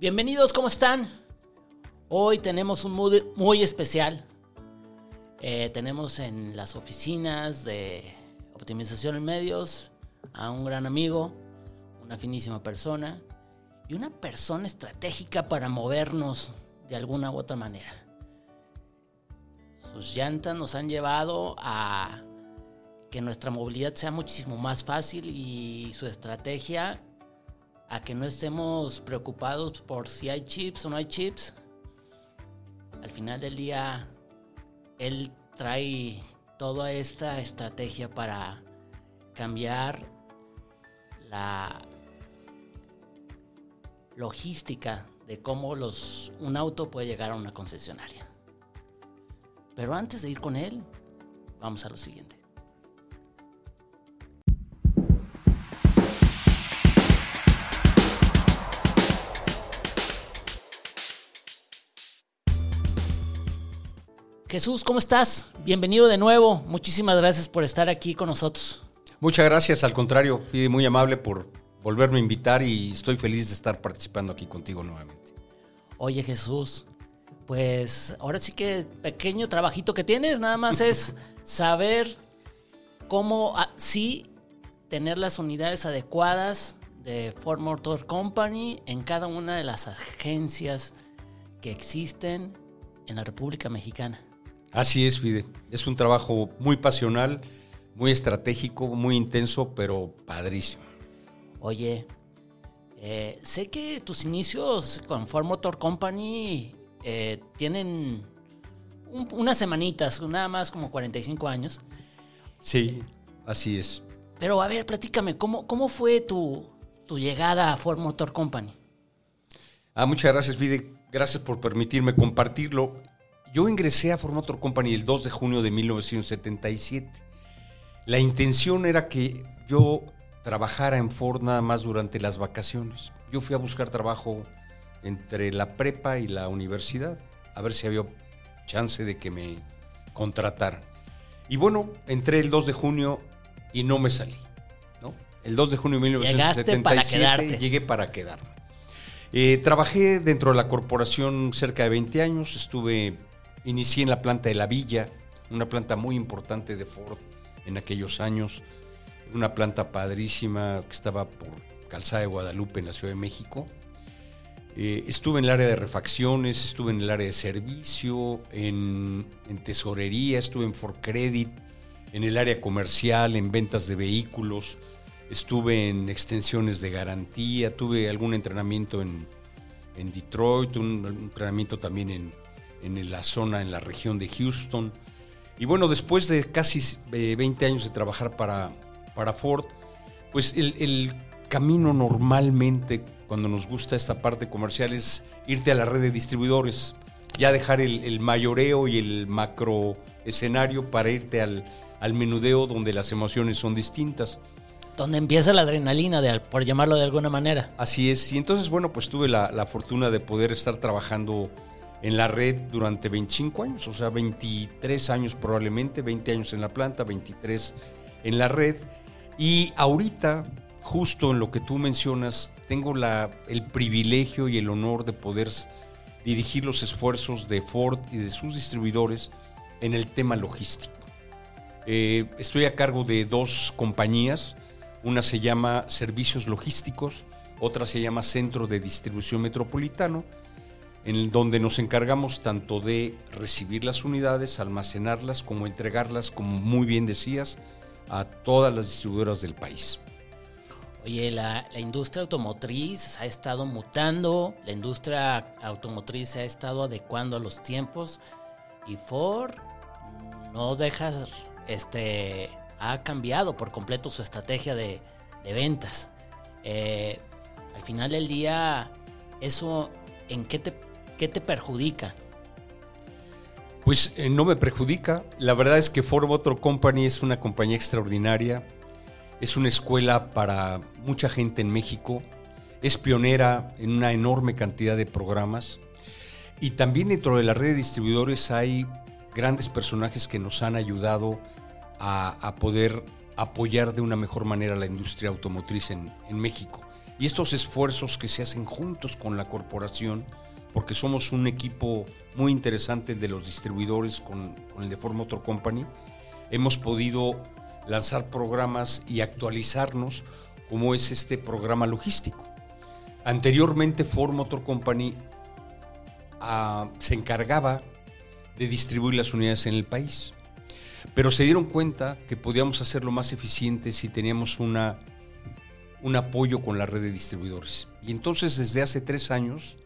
Bienvenidos, ¿cómo están? Hoy tenemos un mood muy especial. Eh, tenemos en las oficinas de optimización en medios a un gran amigo, una finísima persona y una persona estratégica para movernos de alguna u otra manera. Sus llantas nos han llevado a que nuestra movilidad sea muchísimo más fácil y su estrategia a que no estemos preocupados por si hay chips o no hay chips. Al final del día, él trae toda esta estrategia para cambiar la logística de cómo los, un auto puede llegar a una concesionaria. Pero antes de ir con él, vamos a lo siguiente. Jesús, ¿cómo estás? Bienvenido de nuevo. Muchísimas gracias por estar aquí con nosotros. Muchas gracias, al contrario, fui muy amable por volverme a invitar y estoy feliz de estar participando aquí contigo nuevamente. Oye Jesús, pues ahora sí que pequeño trabajito que tienes, nada más es saber cómo ah, sí tener las unidades adecuadas de Ford Motor Company en cada una de las agencias que existen en la República Mexicana. Así es, Fide. Es un trabajo muy pasional, muy estratégico, muy intenso, pero padrísimo. Oye, eh, sé que tus inicios con Ford Motor Company eh, tienen unas semanitas, nada más como 45 años. Sí, así es. Pero a ver, platícame, ¿cómo, cómo fue tu, tu llegada a Ford Motor Company? Ah, muchas gracias, Fide. Gracias por permitirme compartirlo. Yo ingresé a Ford Motor Company el 2 de junio de 1977. La intención era que yo trabajara en Ford nada más durante las vacaciones. Yo fui a buscar trabajo entre la prepa y la universidad, a ver si había chance de que me contrataran. Y bueno, entré el 2 de junio y no me salí. ¿no? El 2 de junio de 1977 llegué para quedarme. Eh, trabajé dentro de la corporación cerca de 20 años, estuve Inicié en la planta de La Villa, una planta muy importante de Ford en aquellos años, una planta padrísima que estaba por Calzada de Guadalupe en la Ciudad de México. Eh, estuve en el área de refacciones, estuve en el área de servicio, en, tesorería, estuve en Ford Credit, en el área comercial, en ventas de vehículos, estuve en extensiones de garantía, tuve algún entrenamiento en, en Detroit, un entrenamiento también en, en la zona, en la región de Houston. Y bueno, después de casi 20 eh, años de trabajar para, para Ford, pues el, camino normalmente cuando nos gusta esta parte comercial es irte a la red de distribuidores, ya dejar el, mayoreo y el macro escenario para irte al, al, menudeo donde las emociones son distintas. Donde empieza la adrenalina, de, por llamarlo de alguna manera. Así es, y entonces bueno, pues tuve la, la fortuna de poder estar trabajando en la red durante 25 años, o sea, 23 años probablemente, 20 años en la planta, 23 en la red. Y ahorita, justo en lo que tú mencionas, tengo la, el privilegio y el honor de poder dirigir los esfuerzos de Ford y de sus distribuidores en el tema logístico. Eh, estoy a cargo de dos compañías, una se llama Servicios Logísticos, otra se llama Centro de Distribución Metropolitano, en donde nos encargamos tanto de recibir las unidades, almacenarlas, como entregarlas, como muy bien decías, a todas las distribuidoras del país. Oye, la, industria automotriz ha estado mutando, la industria automotriz se ha estado adecuando a los tiempos y Ford no deja, este, ha cambiado por completo su estrategia de, ventas. Eh, al final del día, eso, ¿en qué te ¿Qué te perjudica? Pues eh, no me perjudica. La verdad es que Ford Motor Company es una compañía extraordinaria. Es una escuela para mucha gente en México. Es pionera en una enorme cantidad de programas. Y también dentro de la red de distribuidores hay grandes personajes que nos han ayudado a, poder apoyar de una mejor manera la industria automotriz en México. Y estos esfuerzos que se hacen juntos con la corporación, porque somos un equipo muy interesante el de los distribuidores con, el de Ford Motor Company, hemos podido lanzar programas y actualizarnos como es este programa logístico. Anteriormente Ford Motor Company ah, se encargaba de distribuir las unidades en el país, pero se dieron cuenta que podíamos hacerlo más eficiente si teníamos una, un apoyo con la red de distribuidores. Y entonces desde hace tres años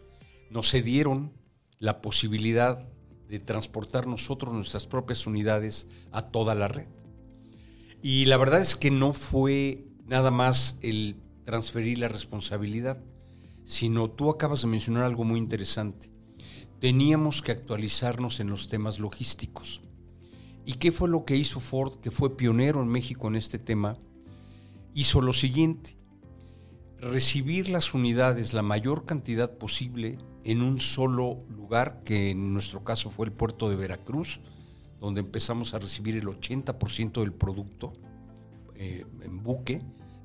nos cedieron la posibilidad de transportar nosotros nuestras propias unidades a toda la red. Y la verdad es que no fue nada más el transferir la responsabilidad, sino tú acabas de mencionar algo muy interesante. Teníamos que actualizarnos en los temas logísticos. ¿Y qué fue lo que hizo Ford, que fue pionero en México en este tema? Hizo lo siguiente, recibir las unidades la mayor cantidad posible en un solo lugar, que en nuestro caso fue el puerto de Veracruz, donde empezamos a recibir el 80% del producto eh, en buque,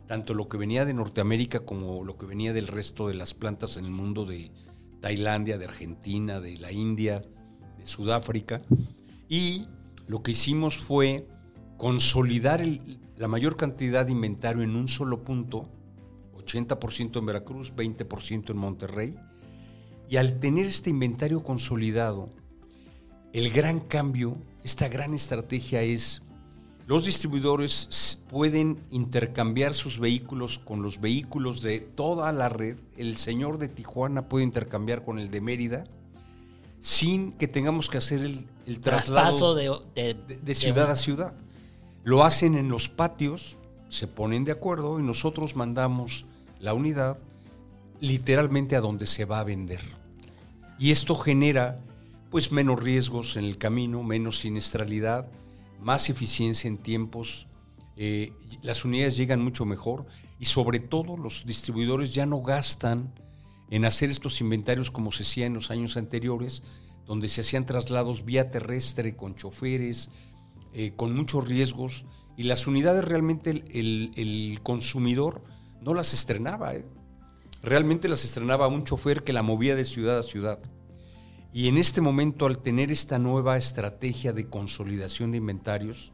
tanto lo que venía de Norteamérica como lo que venía del resto de las plantas en el mundo de Tailandia, de Argentina, de la India, de Sudáfrica. Y lo que hicimos fue consolidar la mayor cantidad de inventario en un solo punto, 80% en Veracruz, 20% en Monterrey. Y al tener este inventario consolidado, el gran cambio, esta gran estrategia es los distribuidores pueden intercambiar sus vehículos con los vehículos de toda la red. El señor de Tijuana puede intercambiar con el de Mérida sin que tengamos que hacer el, traslado de, ciudad a ciudad. Lo hacen en los patios, se ponen de acuerdo y nosotros mandamos la unidad literalmente a donde se va a vender. Y esto genera pues menos riesgos en el camino, menos siniestralidad más eficiencia en tiempos, eh, las unidades llegan mucho mejor y sobre todo los distribuidores ya no gastan en hacer estos inventarios como se hacía en los años anteriores, donde se hacían traslados vía terrestre con choferes, eh, con muchos riesgos, y las unidades realmente el, consumidor no las estrenaba, ¿eh? Realmente las estrenaba un chofer que la movía de ciudad a ciudad. Y en este momento, al tener esta nueva estrategia de consolidación de inventarios,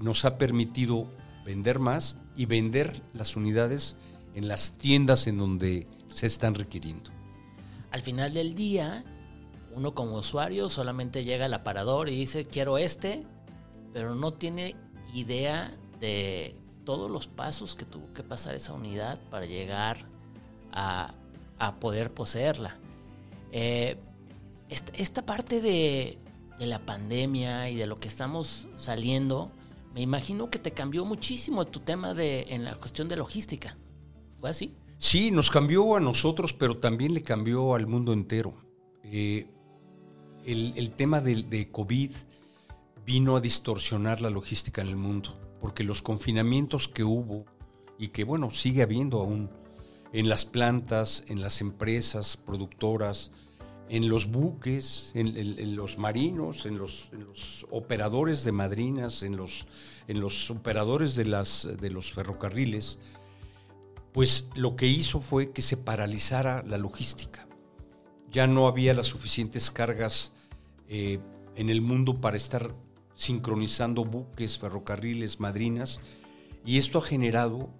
nos ha permitido vender más y vender las unidades en las tiendas en donde se están requiriendo. Al final del día, uno como usuario solamente llega al aparador y dice quiero este, pero no tiene idea de todos los pasos que tuvo que pasar esa unidad para llegar a, poder poseerla. Eh, esta, parte de, la pandemia y de lo que estamos saliendo, me imagino que te cambió muchísimo tu tema de, en la cuestión de logística. ¿Fue así? Sí, nos cambió a nosotros, pero también le cambió al mundo entero. Eh, el, tema de, de, COVID vino a distorsionar la logística en el mundo, porque los confinamientos que hubo y que, bueno, sigue habiendo aún en las plantas, en las empresas productoras, en los buques, en, los marinos, en los, operadores de madrinas, en los, en los operadores de, las, de los ferrocarriles, pues lo que hizo fue que se paralizara la logística. Ya no había las suficientes cargas eh, en el mundo para estar sincronizando buques, ferrocarriles, madrinas, y esto ha generado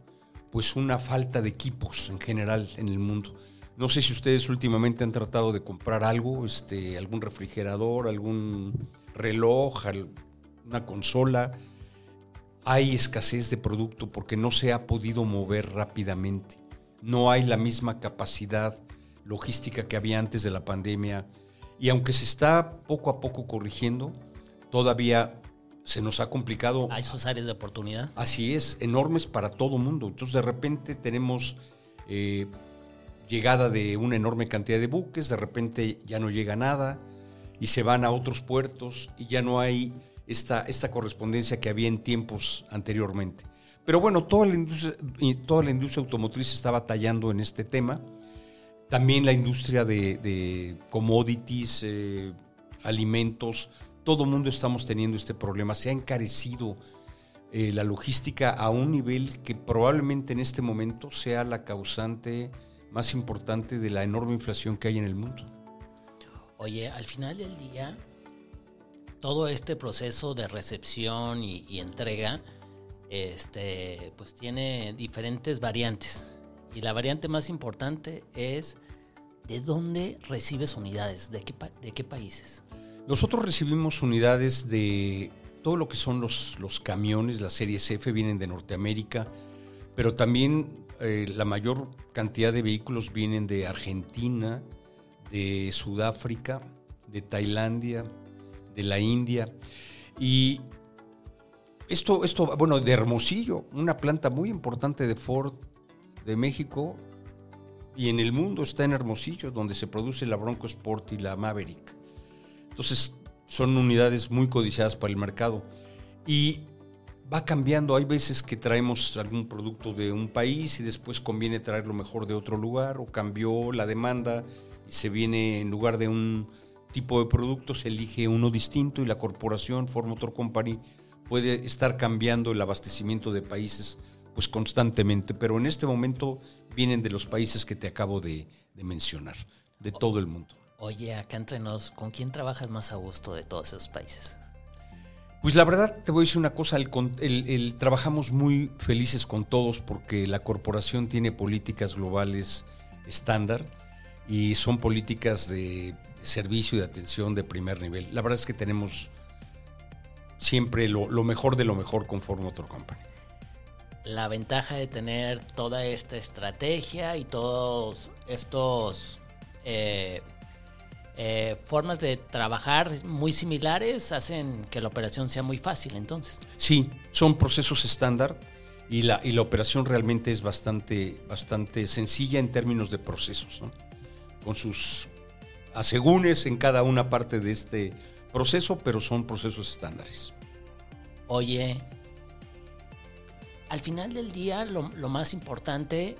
pues una falta de equipos en general en el mundo. No sé si ustedes últimamente han tratado de comprar algo, este, algún refrigerador, algún reloj, una consola. Hay escasez de producto porque no se ha podido mover rápidamente. No hay la misma capacidad logística que había antes de la pandemia. Y aunque se está poco a poco corrigiendo, todavía se nos ha complicado. Hay sus áreas de oportunidad. Así es, enormes para todo mundo. Entonces de repente tenemos eh, llegada de una enorme cantidad de buques, de repente ya no llega nada y se van a otros puertos y ya no hay esta, esta correspondencia que había en tiempos anteriormente. Pero bueno, toda la industria, toda la industria automotriz está batallando en este tema. También la industria de, commodities, eh, alimentos, todo mundo estamos teniendo este problema. Se ha encarecido eh, la logística a un nivel que probablemente en este momento sea la causante más importante de la enorme inflación que hay en el mundo. Oye, al final del día, todo este proceso de recepción y, entrega, este, pues tiene diferentes variantes. Y la variante más importante es de dónde recibes unidades, de qué, de qué países. Nosotros recibimos unidades de todo lo que son los, camiones, las series F vienen de Norteamérica, pero también eh, la mayor cantidad de vehículos vienen de Argentina, de Sudáfrica, de Tailandia, de la India. Y esto, esto, bueno, de Hermosillo, una planta muy importante de Ford de México y en el mundo está en Hermosillo, donde se produce la Bronco Sport y la Maverick. Entonces, son unidades muy codiciadas para el mercado. Y va cambiando. Hay veces que traemos algún producto de un país y después conviene traer lo mejor de otro lugar o cambió la demanda y se viene en lugar de un tipo de producto se elige uno distinto y la corporación Ford Motor Company puede estar cambiando el abastecimiento de países pues constantemente, pero en este momento vienen de los países que te acabo de mencionar, de todo el mundo. Oye, acá entre nos, ¿con quién trabajas más a gusto de todos esos países? Pues la verdad, te voy a decir una cosa, el, trabajamos muy felices con todos porque la corporación tiene políticas globales estándar y son políticas de, servicio y de atención de primer nivel. La verdad es que tenemos siempre lo, mejor de lo mejor con Ford Motor Company. La ventaja de tener toda esta estrategia y todos estos eh, eh, formas de trabajar muy similares hacen que la operación sea muy fácil entonces. Sí, son procesos estándar y la, y la operación realmente es bastante, bastante sencilla en términos de procesos, con sus asegúnes en cada una parte de este proceso, pero son procesos estándares. Oye, al final del día lo, lo más importante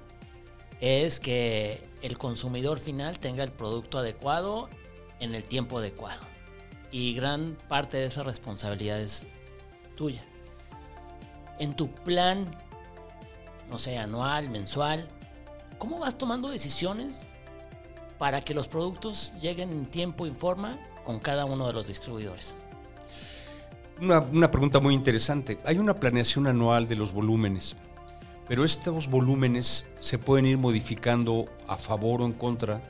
es que el consumidor final tenga el producto adecuado en el tiempo adecuado. Y gran parte de esa responsabilidad es tuya. En tu plan, no sé, anual, mensual, ¿cómo vas tomando decisiones para que los productos lleguen en tiempo y forma con cada uno de los distribuidores? Una, una, pregunta muy interesante. Hay una planeación anual de los volúmenes, pero estos volúmenes se pueden ir modificando a favor o en contra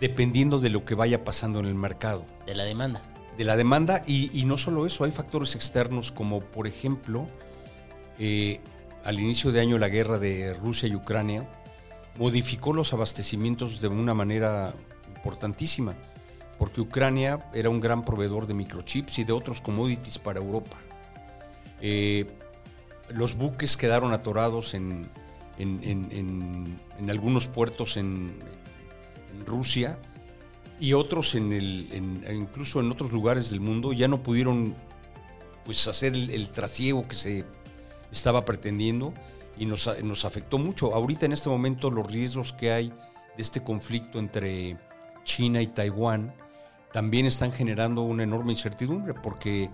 dependiendo de lo que vaya pasando en el mercado. De la demanda. De la demanda y, no solo eso, hay factores externos como por ejemplo, eh, al inicio de año la guerra de Rusia y Ucrania modificó los abastecimientos de una manera importantísima, porque Ucrania era un gran proveedor de microchips y de otros commodities para Europa. Eh, los buques quedaron atorados en, en, en algunos puertos en, Rusia y otros en el, incluso en otros lugares del mundo ya no pudieron pues hacer el, trasiego que se estaba pretendiendo y nos, nos, afectó mucho. Ahorita en este momento los riesgos que hay de este conflicto entre China y Taiwán también están generando una enorme incertidumbre porque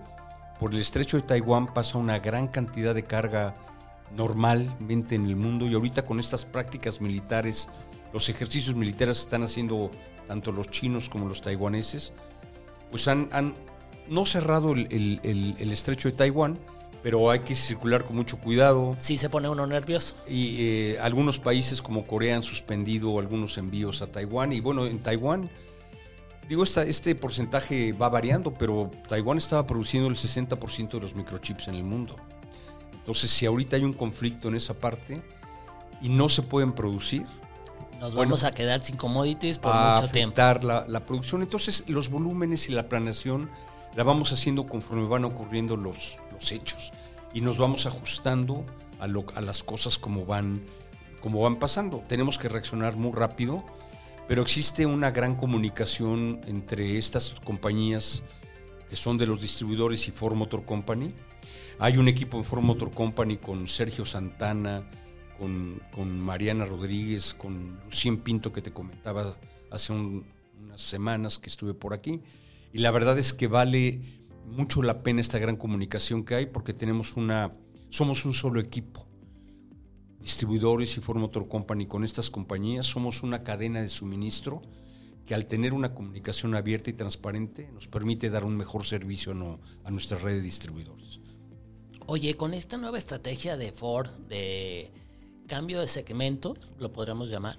por el estrecho de Taiwán pasa una gran cantidad de carga normalmente en el mundo y ahorita con estas prácticas militares los ejercicios militares están haciendo tanto los chinos como los taiwaneses, pues han, no cerrado el, estrecho de Taiwán, pero hay que circular con mucho cuidado. Sí, se pone uno nervioso. Y eh, algunos países como Corea han suspendido algunos envíos a Taiwán. Y bueno, en Taiwán, digo, esta, este porcentaje va variando, pero Taiwán estaba produciendo el 60% de los microchips en el mundo. Entonces, si ahorita hay un conflicto en esa parte y no se pueden producir, nos vamos a quedar sin commodities por mucho tiempo. La, la producción. Entonces, los volúmenes y la planeación la vamos haciendo conforme van ocurriendo los, los hechos y nos vamos ajustando a, lo, a las cosas como van, como van pasando. Tenemos que reaccionar muy rápido, pero existe una gran comunicación entre estas compañías que son de los distribuidores y Ford Motor Company. Hay un equipo en Ford Motor Company con Sergio Santana, con, Mariana Rodríguez, con Lucien Pinto que te comentaba hace unas semanas que estuve por aquí. Y la verdad es que vale mucho la pena esta gran comunicación que hay porque tenemos una Somos un solo equipo. Distribuidores y Ford Motor Company con estas compañías somos una cadena de suministro que al tener una comunicación abierta y transparente nos permite dar un mejor servicio a nuestra red de distribuidores. Oye, con esta nueva estrategia de Ford de cambio de segmento, lo podríamos llamar,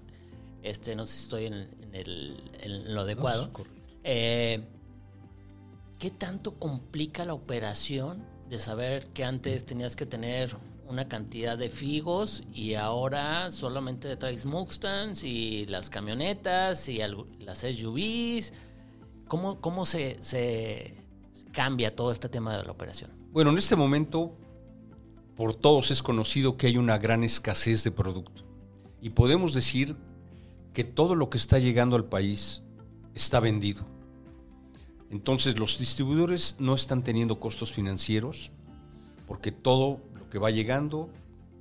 este, no sé si estoy en, lo adecuado. Eh, ¿Qué tanto complica la operación de saber que antes tenías que tener una cantidad de figos y ahora solamente traes Mustangs y las camionetas y las SUVs? ¿Cómo, cómo se, se cambia todo este tema de la operación? Bueno, en este momento por todos es conocido que hay una gran escasez de producto. Y podemos decir que todo lo que está llegando al país está vendido. Entonces los distribuidores no están teniendo costos financieros porque todo lo que va llegando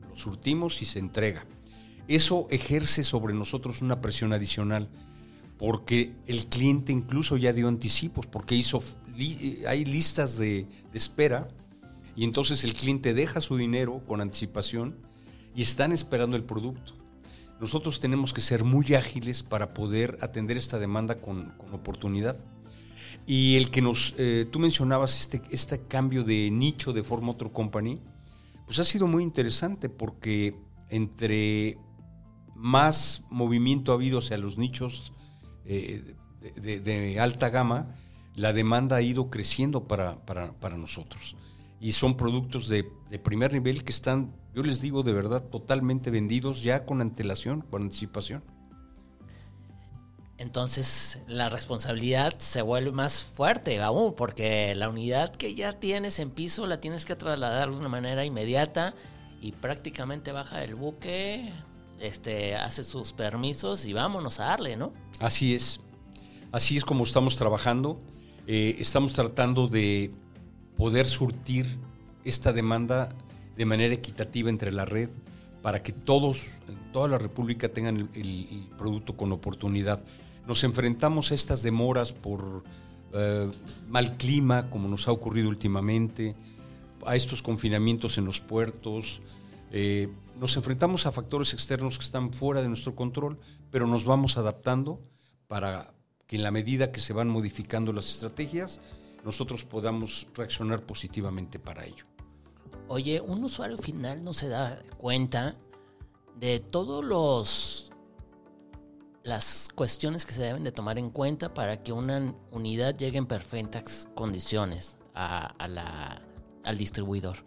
lo surtimos y se entrega. Eso ejerce sobre nosotros una presión adicional porque el cliente incluso ya dio anticipos porque hizo hay listas de, de espera y entonces el cliente deja su dinero con anticipación y están esperando el producto. Nosotros tenemos que ser muy ágiles para poder atender esta demanda con, oportunidad. Y el que nos, eh, tú mencionabas este, este cambio de nicho de Ford Motor Company, pues ha sido muy interesante porque entre más movimiento ha habido hacia los nichos eh, de, alta gama, la demanda ha ido creciendo para, para nosotros y son productos de, primer nivel que están, yo les digo de verdad, totalmente vendidos ya con antelación, con anticipación. Entonces la responsabilidad se vuelve más fuerte aún, porque la unidad que ya tienes en piso la tienes que trasladar de una manera inmediata y prácticamente baja del buque, este, hace sus permisos y vámonos a darle, ¿no? Así es, así es como estamos trabajando. Eh, estamos tratando de poder surtir esta demanda de manera equitativa entre la red para que todos, toda la República tengan el, producto con oportunidad. Nos enfrentamos a estas demoras por eh, mal clima, como nos ha ocurrido últimamente, a estos confinamientos en los puertos. Eh, nos enfrentamos a factores externos que están fuera de nuestro control, pero nos vamos adaptando para que en la medida que se van modificando las estrategias, nosotros podamos reaccionar positivamente para ello. Oye, un usuario final no se da cuenta de todos los las cuestiones que se deben de tomar en cuenta para que una unidad llegue en perfectas condiciones a, la, al distribuidor.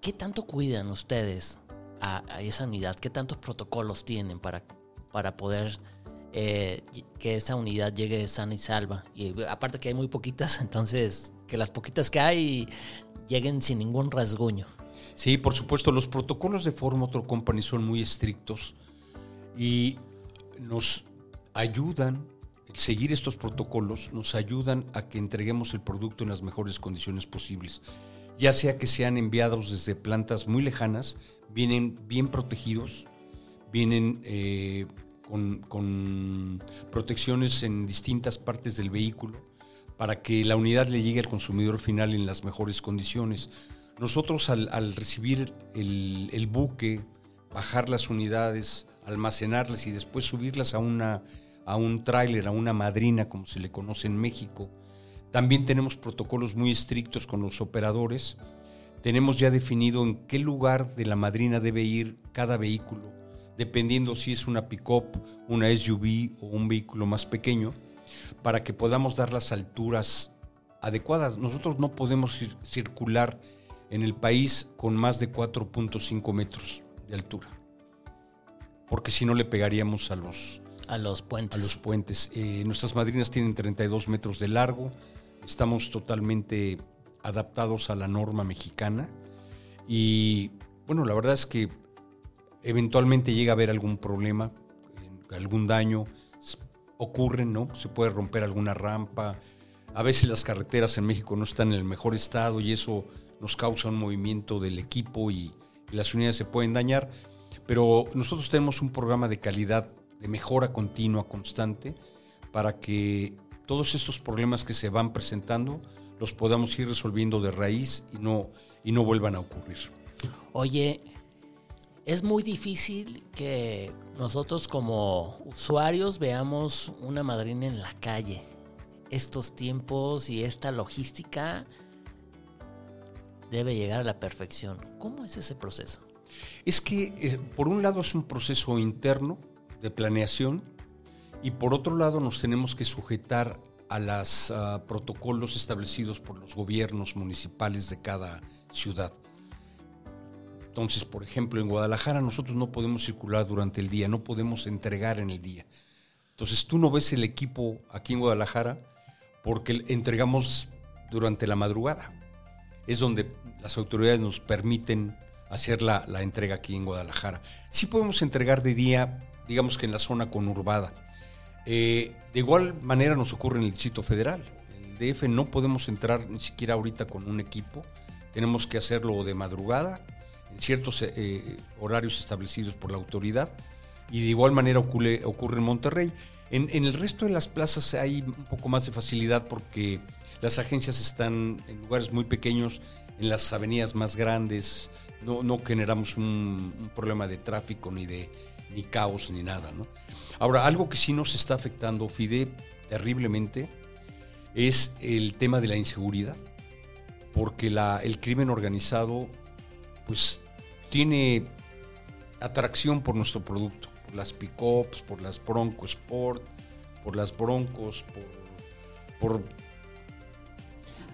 ¿Qué tanto cuidan ustedes a, a, esa unidad? ¿Qué tantos protocolos tienen para, para poder eh, que esa unidad llegue sana y salva. Y aparte que hay muy poquitas, entonces que las poquitas que hay lleguen sin ningún rasguño. Sí, por supuesto, los protocolos de Ford Motor Company son muy estrictos y nos ayudan, seguir estos protocolos nos ayudan a que entreguemos el producto en las mejores condiciones posibles. Ya sea que sean enviados desde plantas muy lejanas, vienen bien protegidos, vienen eh, con, protecciones en distintas partes del vehículo para que la unidad le llegue al consumidor final en las mejores condiciones. Nosotros al, recibir el, buque, bajar las unidades, almacenarlas y después subirlas a, una, a un tráiler, a una madrina, como se le conoce en México, también tenemos protocolos muy estrictos con los operadores. Tenemos ya definido en qué lugar de la madrina debe ir cada vehículo dependiendo si es una pick-up, una SUV o un vehículo más pequeño, para que podamos dar las alturas adecuadas. Nosotros no podemos circular en el país con más de 4.5 metros de altura, porque si no le pegaríamos a los, a los puentes. A los puentes. Eh, nuestras madrinas tienen 32 metros de largo, estamos totalmente adaptados a la norma mexicana y bueno, la verdad es que eventualmente llega a haber algún problema, algún daño, ocurre, ¿no? Se puede romper alguna rampa. A veces las carreteras en México no están en el mejor estado y eso nos causa un movimiento del equipo y, las unidades se pueden dañar. Pero nosotros tenemos un programa de calidad, de mejora continua, constante, para que todos estos problemas que se van presentando los podamos ir resolviendo de raíz y no, y no vuelvan a ocurrir. Oye, es muy difícil que nosotros como usuarios veamos una madrina en la calle. Estos tiempos y esta logística debe llegar a la perfección. ¿Cómo es ese proceso? Es que, eh, por un lado, es un proceso interno de planeación y por otro lado nos tenemos que sujetar a los ah, protocolos establecidos por los gobiernos municipales de cada ciudad. Entonces, por ejemplo, en Guadalajara nosotros no podemos circular durante el día, no podemos entregar en el día. Entonces, tú no ves el equipo aquí en Guadalajara porque entregamos durante la madrugada. Es donde las autoridades nos permiten hacer la, entrega aquí en Guadalajara. Sí podemos entregar de día, digamos que en la zona conurbada. Eh, de igual manera nos ocurre en el Distrito Federal. En el DF no podemos entrar ni siquiera ahorita con un equipo. Tenemos que hacerlo de madrugada ciertos eh, horarios establecidos por la autoridad y de igual manera ocurre, en Monterrey. En, el resto de las plazas hay un poco más de facilidad porque las agencias están en lugares muy pequeños, en las avenidas más grandes, no, no generamos un, problema de tráfico ni de ni caos ni nada. Ahora, algo que sí nos está afectando, Fide, terriblemente, es el tema de la inseguridad, porque la, el crimen organizado pues tiene atracción por nuestro producto, por las pickups, por las Bronco Sport, por las Broncos, por, por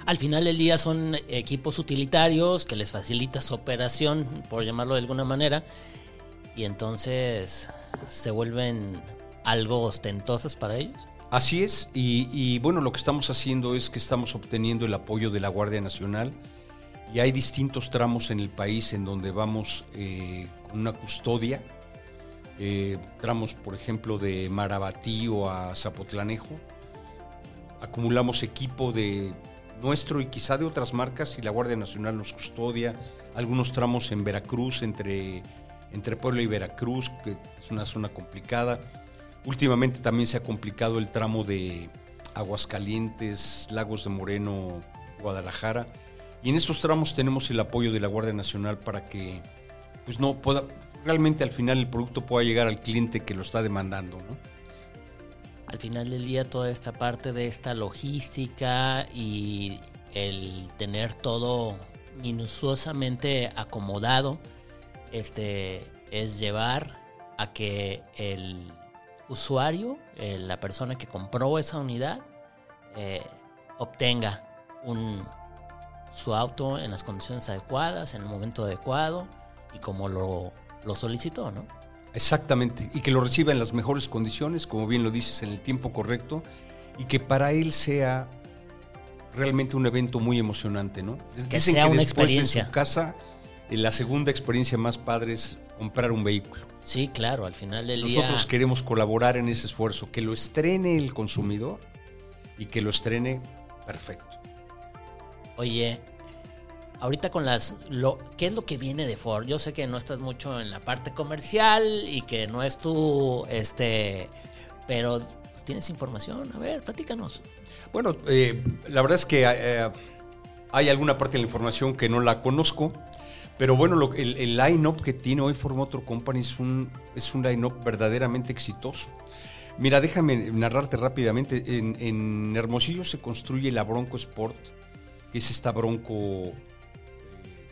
al final del día son equipos utilitarios que les facilita su operación, por llamarlo de alguna manera, y entonces se vuelven algo ostentosos para ellos. Así es, y, y, bueno, lo que estamos haciendo es que estamos obteniendo el apoyo de la Guardia Nacional y hay distintos tramos en el país en donde vamos eh, con una custodia. Eh, tramos, por ejemplo, de Marabatío a Zapotlanejo. Acumulamos equipo de nuestro y quizá de otras marcas y la Guardia Nacional nos custodia. Algunos tramos en Veracruz, entre, entre Puebla y Veracruz, que es una zona complicada. Últimamente también se ha complicado el tramo de Aguascalientes, Lagos de Moreno, Guadalajara y en estos tramos tenemos el apoyo de la Guardia Nacional para que pues no pueda, realmente al final el producto pueda llegar al cliente que lo está demandando. Al final del día toda esta parte de esta logística y el tener todo minuciosamente acomodado este, es llevar a que el usuario, eh, la persona que compró esa unidad, eh, obtenga un, su auto en las condiciones adecuadas, en el momento adecuado y como lo, lo solicitó, ¿no? Exactamente, y que lo reciba en las mejores condiciones, como bien lo dices, en el tiempo correcto, y que para él sea realmente un evento muy emocionante, ¿no? Que sea una experiencia. En su casa, la segunda experiencia más padre es comprar un vehículo. Sí, claro, al final del día. Nosotros queremos colaborar en ese esfuerzo, que lo estrene el consumidor y que lo estrene perfecto. Oye, ahorita con las lo qué es lo que viene de Ford yo sé que no estás mucho en la parte comercial y que no es tu este pero pues, tienes información. A ver platícanos bueno eh, la verdad es que eh, hay alguna parte de la información que no la conozco pero bueno lo, el, el line-up que tiene hoy Ford Motor Company es un es un line-up verdaderamente exitoso. Mira, déjame narrarte rápidamente. En, en Hermosillo se construye la Bronco Sport, que es esta bronco, eh,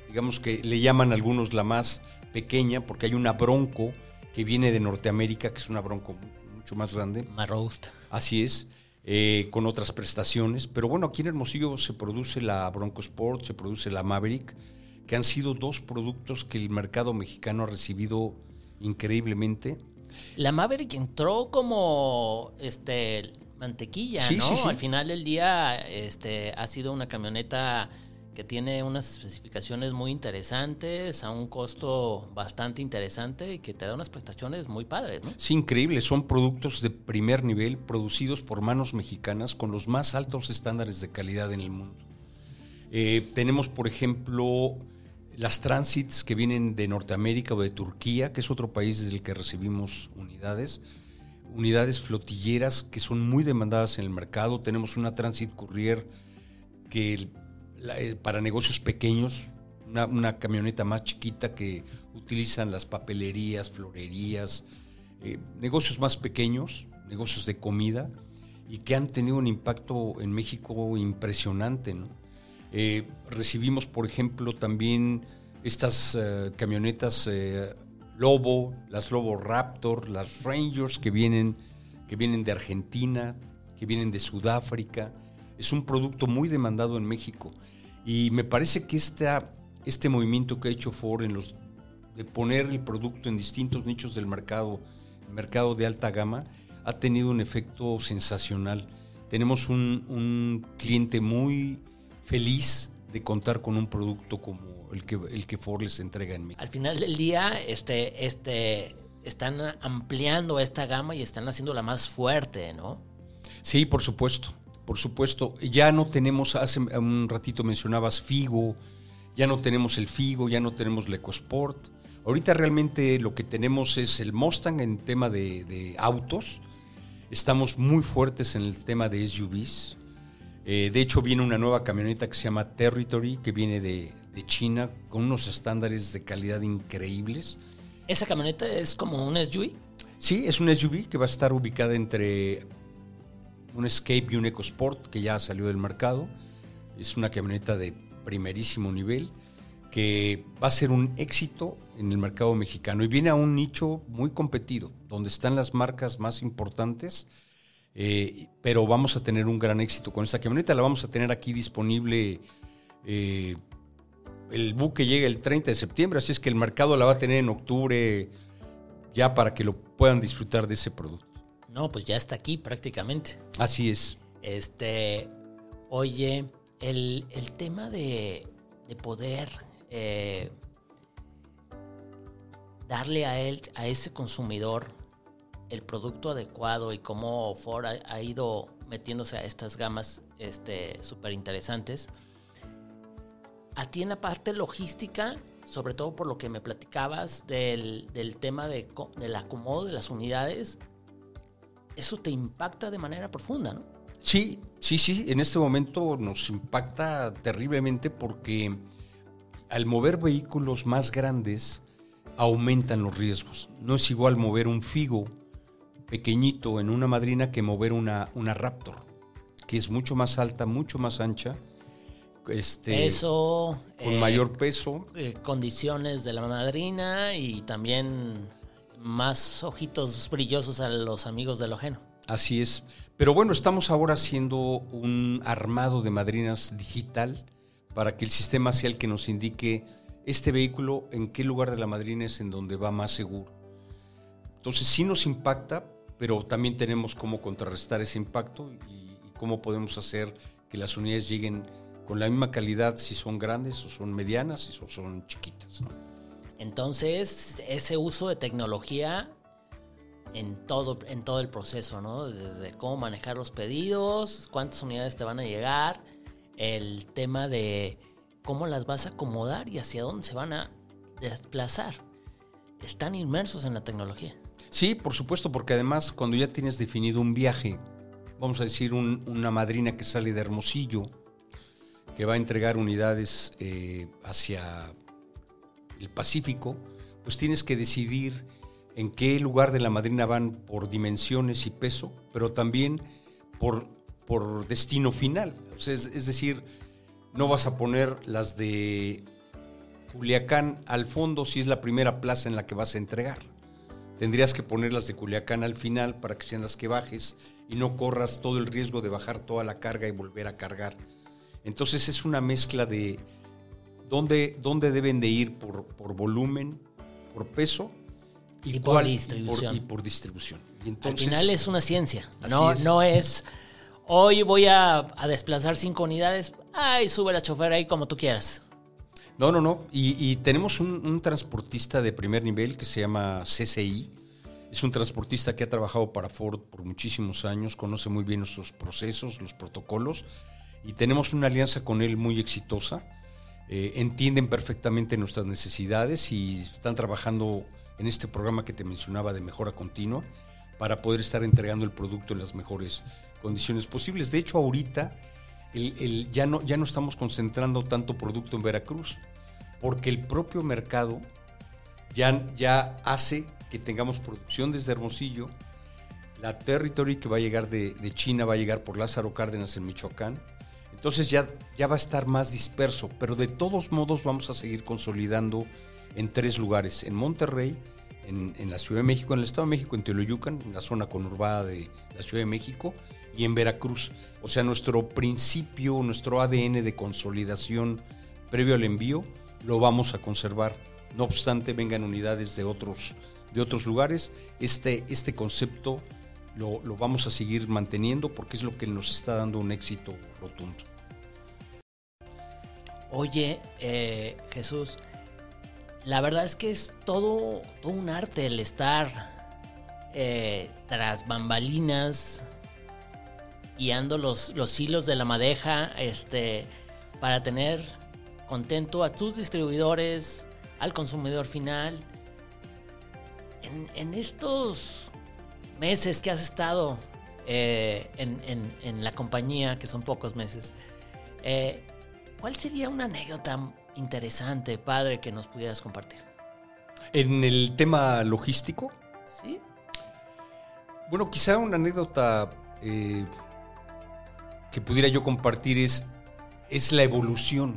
digamos que le llaman algunos la más pequeña, porque hay una bronco que viene de Norteamérica, que es una bronco mucho más grande. Más robusta. Así es. Eh, con otras prestaciones. Pero bueno, aquí en Hermosillo se produce la Bronco Sport, se produce la Maverick, que han sido dos productos que el mercado mexicano ha recibido increíblemente. La Maverick entró como este mantequilla, ¿no? Al final del día, este, ha sido una camioneta que tiene unas especificaciones muy interesantes, a un costo bastante interesante y que te da unas prestaciones muy padres, ¿no? Sí, increíble. Son productos de primer nivel producidos por manos mexicanas con los más altos estándares de calidad en el mundo. Eh, tenemos, por ejemplo, las transits que vienen de Norteamérica o de Turquía, que es otro país desde el que recibimos unidades unidades flotilleras que son muy demandadas en el mercado. Tenemos una Transit Courier que eh, para negocios pequeños una, camioneta más chiquita que utilizan las papelerías, florerías, eh, negocios más pequeños, negocios de comida, y que han tenido un impacto en México impresionante. Eh, recibimos, por ejemplo, también estas camionetas Lobo, las Lobo Raptor, las Rangers que vienen, que vienen de Argentina, que vienen de Sudáfrica. Es un producto muy demandado en México. Y me parece que esta, este movimiento que ha hecho Ford en los, de poner el producto en distintos nichos del mercado, mercado de alta gama, ha tenido un efecto sensacional. Tenemos un, un cliente muy feliz de contar con un producto como el que, el que Ford les entrega en México. Al final del día, este, este, están ampliando esta gama y están haciéndola más fuerte, ¿no? Sí, por supuesto. Por supuesto, ya no tenemos, hace un ratito mencionabas Figo, ya no tenemos el Figo, ya no tenemos el EcoSport. Ahorita realmente lo que tenemos es el Mustang en tema de, autos. Estamos muy fuertes en el tema de SUVs. Eh, de hecho, viene una nueva camioneta que se llama Territory, que viene de, de China, con unos estándares de calidad increíbles. ¿Esa camioneta es como un SUV? Sí, es un SUV que va a estar ubicada entre un Escape y un EcoSport que ya salió del mercado. Es una camioneta de primerísimo nivel que va a ser un éxito en el mercado mexicano y viene a un nicho muy competido, donde están las marcas más importantes, eh, pero vamos a tener un gran éxito con esta camioneta. La vamos a tener aquí disponible. Eh, el buque llega el 30 de septiembre, así es que el mercado la va a tener en octubre ya para que lo puedan disfrutar de ese producto. No, pues ya está aquí prácticamente. Así es. Este, oye, el, tema de, poder eh, darle a él, a ese consumidor, el producto adecuado y cómo Ford ha, ido metiéndose a estas gamas este, súper interesantes. A ti en la parte logística, sobre todo por lo que me platicabas del, tema de, del acomodo de las unidades, eso te impacta de manera profunda, ¿no? Sí, sí, sí, en este momento nos impacta terriblemente porque al mover vehículos más grandes aumentan los riesgos. No es igual mover un Figo pequeñito en una madrina que mover una, una Raptor, que es mucho más alta, mucho más ancha. Este, Eso. Con eh, mayor peso. Eh, condiciones de la madrina y también más ojitos brillosos a los amigos de lo ajeno. Así es. Pero bueno, estamos ahora haciendo un armado de madrinas digital para que el sistema sea el que nos indique este vehículo en qué lugar de la madrina es en donde va más seguro. Entonces sí nos impacta, pero también tenemos cómo contrarrestar ese impacto y, cómo podemos hacer que las unidades lleguen con la misma calidad si son grandes o son medianas o son chiquitas. Entonces, ese uso de tecnología en todo, en todo el proceso, ¿no? Desde cómo manejar los pedidos, cuántas unidades te van a llegar, el tema de cómo las vas a acomodar y hacia dónde se van a desplazar. Están inmersos en la tecnología. Sí, por supuesto, porque además cuando ya tienes definido un viaje, vamos a decir una madrina que sale de Hermosillo, que va a entregar unidades eh, hacia el Pacífico, pues tienes que decidir en qué lugar de la madrina van por dimensiones y peso, pero también por, por destino final. es, decir, no vas a poner las de Culiacán al fondo si es la primera plaza en la que vas a entregar. Tendrías que poner las de Culiacán al final para que sean las que bajes y no corras todo el riesgo de bajar toda la carga y volver a cargar. Entonces es una mezcla de, dónde, dónde deben de ir por, por volumen, por peso y, por distribución. y por distribución. Al final es una ciencia, no es. no es hoy voy a, desplazar cinco unidades, ay, sube la chofer ahí como tú quieras. No, no, no. Y, tenemos un, transportista de primer nivel que se llama CCI. Es un transportista que ha trabajado para Ford por muchísimos años, conoce muy bien nuestros procesos, los protocolos, y tenemos una alianza con él muy exitosa. Eh, entienden perfectamente nuestras necesidades y están trabajando en este programa que te mencionaba de mejora continua para poder estar entregando el producto en las mejores condiciones posibles. De hecho, ahorita ya, no, ya no estamos concentrando tanto producto en Veracruz. porque el propio mercado ya, ya hace que tengamos producción desde Hermosillo, la Territory que va a llegar de, de China va a llegar por Lázaro Cárdenas en Michoacán, entonces ya, ya va a estar más disperso, pero de todos modos vamos a seguir consolidando en tres lugares, en Monterrey, en, la Ciudad de México, en el Estado de México, en Teoloyucan, en la zona conurbada de la Ciudad de México, y en Veracruz. O sea, nuestro principio, nuestro ADN de consolidación previo al envío, lo vamos a conservar. No obstante, vengan unidades de otros, de otros lugares, este, este concepto lo, lo vamos a seguir manteniendo porque es lo que nos está dando un éxito rotundo. Oye, eh, Jesús, la verdad es que es todo, un arte el estar eh, tras bambalinas, guiando los, los hilos de la madeja, este, para tener contento a tus distribuidores, al consumidor final. En, estos meses que has estado eh, en, la compañía, que son pocos meses, eh, ¿cuál sería una anécdota interesante, padre, que nos pudieras compartir? En el tema logístico. Sí. Bueno, quizá una anécdota eh, que pudiera yo compartir es, es la evolución.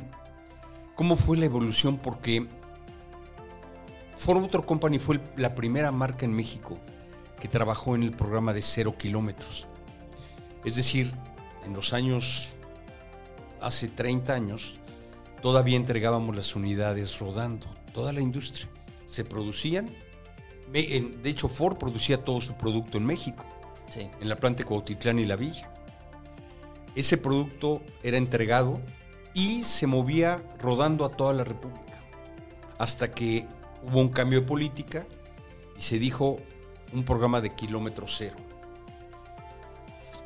¿Cómo fue la evolución? Porque Ford Motor Company fue la primera marca en México que trabajó en el programa de cero kilómetros. Es decir, en los años, hace 30 años, todavía entregábamos las unidades rodando, toda la industria. Se producían, de hecho Ford producía todo su producto en México, Sí. en la planta de Cuautitlán y La Villa. Ese producto era entregado y se movía rodando a toda la República. Hasta que hubo un cambio de política y se dijo un programa de kilómetro cero.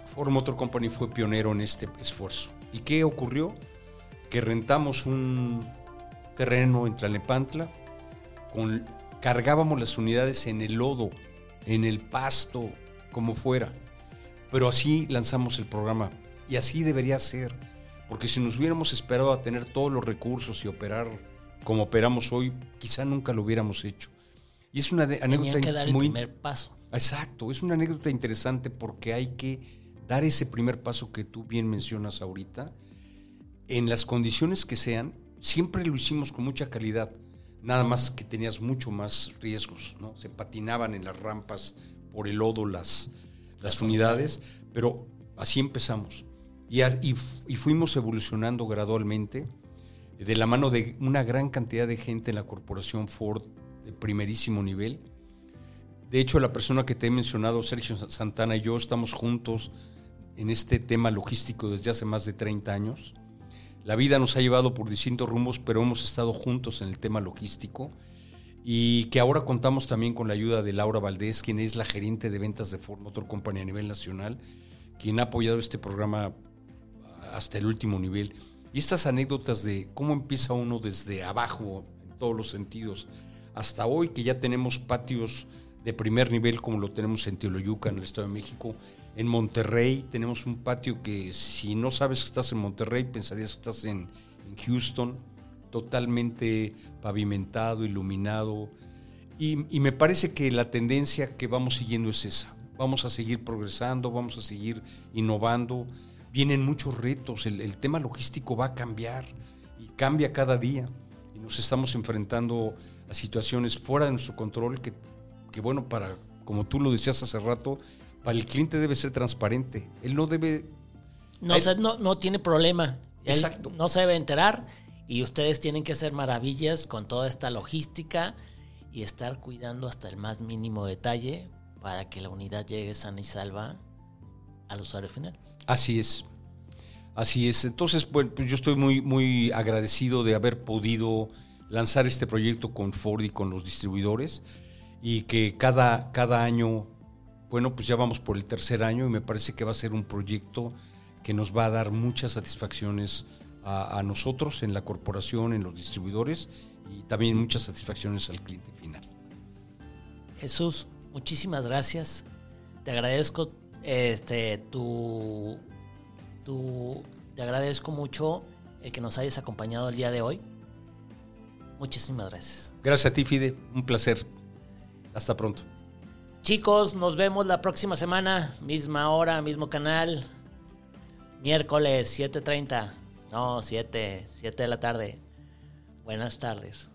Ford Motor Company fue pionero en este esfuerzo. ¿Y qué ocurrió? Que rentamos un terreno en Tlalnepantla, con, cargábamos las unidades en el lodo, en el pasto, como fuera. Pero así lanzamos el programa y así debería ser, porque si nos hubiéramos esperado a tener todos los recursos y operar como operamos hoy, quizá nunca lo hubiéramos hecho. Y es una Tenía anécdota que dar el muy primer paso. Exacto, es una anécdota interesante porque hay que dar ese primer paso que tú bien mencionas ahorita. En las condiciones que sean, siempre lo hicimos con mucha calidad. Nada más que tenías mucho más riesgos, ¿no? Se patinaban en las rampas por el lodo las, las unidades, pero así empezamos. Y, y fuimos evolucionando gradualmente de la mano de una gran cantidad de gente en la corporación Ford de primerísimo nivel. De hecho, la persona que te he mencionado, Sergio Santana y yo, estamos juntos en este tema logístico desde hace más de 30 años. La vida nos ha llevado por distintos rumbos, pero hemos estado juntos en el tema logístico y que ahora contamos también con la ayuda de Laura Valdés, quien es la gerente de ventas de Ford Motor Company a nivel nacional, quien ha apoyado este programa hasta el último nivel. Y estas anécdotas de cómo empieza uno desde abajo, en todos los sentidos, hasta hoy que ya tenemos patios de primer nivel como lo tenemos en Teoloyuca, en el Estado de México. En Monterrey tenemos un patio que si no sabes que estás en Monterrey, pensarías que estás en, en Houston, totalmente pavimentado, iluminado. Y, y me parece que la tendencia que vamos siguiendo es esa. Vamos a seguir progresando, vamos a seguir innovando. Vienen muchos retos, el, el tema logístico va a cambiar y cambia cada día. Y nos estamos enfrentando a situaciones fuera de nuestro control que, que bueno, para, como tú lo decías hace rato, para el cliente debe ser transparente. Él no debe No, se- no, no tiene problema. Él Exacto. no se debe enterar y ustedes tienen que hacer maravillas con toda esta logística y estar cuidando hasta el más mínimo detalle para que la unidad llegue sana y salva al usuario final. Así es. Así es. Entonces, bueno, pues yo estoy muy, muy agradecido de haber podido lanzar este proyecto con Ford y con los distribuidores y que cada, cada año, bueno, pues ya vamos por el tercer año y me parece que va a ser un proyecto que nos va a dar muchas satisfacciones a, a nosotros en la corporación, en los distribuidores y también muchas satisfacciones al cliente final. Jesús, muchísimas gracias. Te agradezco este tu, tu te agradezco mucho el que nos hayas acompañado el día de hoy. Muchísimas gracias. Gracias a ti, Fide. Un placer. Hasta pronto. Chicos, nos vemos la próxima semana. Misma hora, mismo canal. Miércoles 7.30. No, 7. 7 de la tarde. Buenas tardes.